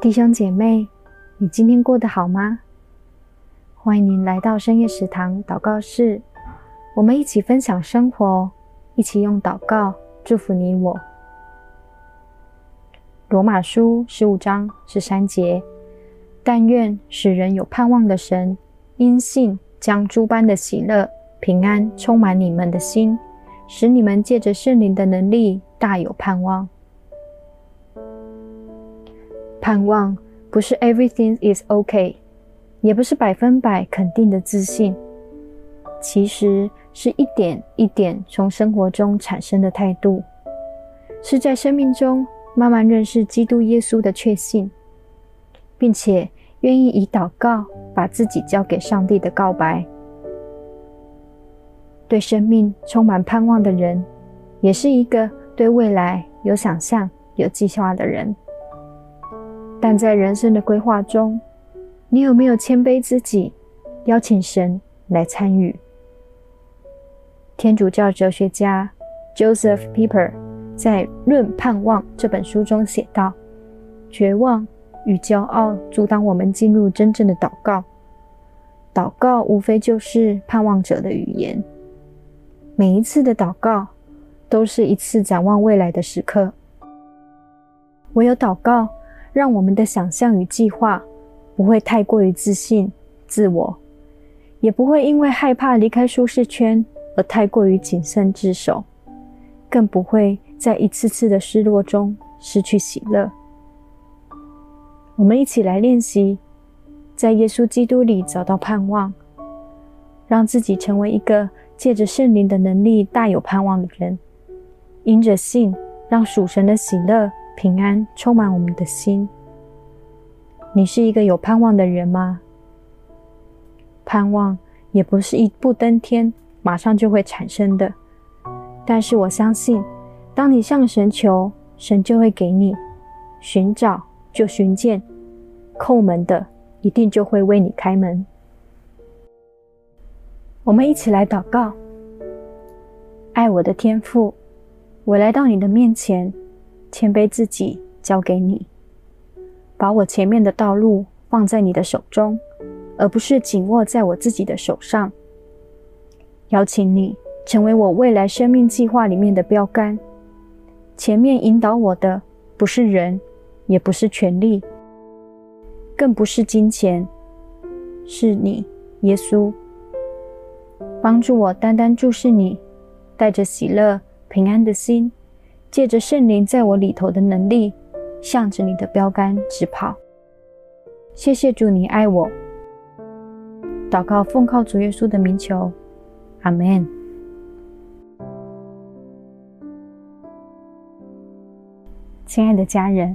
弟兄姐妹，你今天过得好吗？欢迎您来到深夜食堂祷告室，我们一起分享生活，一起用祷告祝福你我。罗马书十五章十三节，但愿使人有盼望的神，因信将诸般的喜乐、平安充满你们的心，使你们借着圣灵的能力大有盼望。盼望不是 everything is OK”，也不是百分百肯定的自信，其实是一点一点从生活中产生的态度，是在生命中慢慢认识基督耶稣的确信，并且愿意以祷告把自己交给上帝的告白。对生命充满盼望的人，也是一个对未来有想象、有计划的人。但在人生的规划中，你有没有谦卑自己，邀请神来参与？天主教哲学家 Joseph Pieper 在《论盼望》这本书中写道：“绝望与骄傲阻挡我们进入真正的祷告。祷告无非就是盼望者的语言。每一次的祷告，都是一次展望未来的时刻。唯有祷告。”让我们的想象与计划不会太过于自信、自我，也不会因为害怕离开舒适圈而太过于谨慎自守，更不会在一次次的失落中失去喜乐。我们一起来练习，在耶稣基督里找到盼望，让自己成为一个借着圣灵的能力大有盼望的人，因着信，让属神的喜乐。平安充满我们的心。你是一个有盼望的人吗？盼望也不是一步登天，马上就会产生的。但是我相信，当你向神求，神就会给你；寻找就寻见，叩门的一定就会为你开门。我们一起来祷告：爱我的天父，我来到你的面前。谦卑自己，交给你，把我前面的道路放在你的手中，而不是紧握在我自己的手上。邀请你成为我未来生命计划里面的标杆。前面引导我的不是人，也不是权力，更不是金钱，是你，耶稣。帮助我单单注视你，带着喜乐、平安的心。借着圣灵在我里头的能力，向着你的标杆直跑。谢谢主，你爱我。祷告奉靠主耶稣的名求，阿门。亲爱的家人，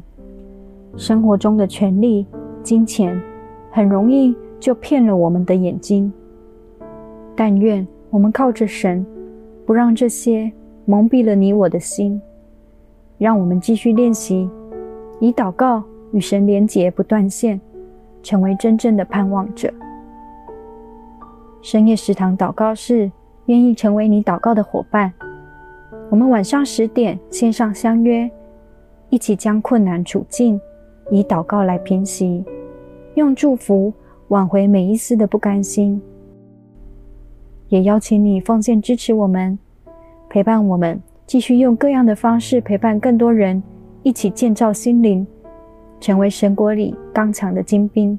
生活中的权力、金钱，很容易就骗了我们的眼睛。但愿我们靠着神，不让这些蒙蔽了你我的心。让我们继续练习，以祷告与神连结不断线，成为真正的盼望者。深夜食堂祷告室愿意成为你祷告的伙伴。我们晚上十点线上相约，一起将困难处境以祷告来平息，用祝福挽回每一丝的不甘心。也邀请你奉献支持我们，陪伴我们。继续用各样的方式陪伴更多人，一起建造心灵，成为神国里刚强的精兵。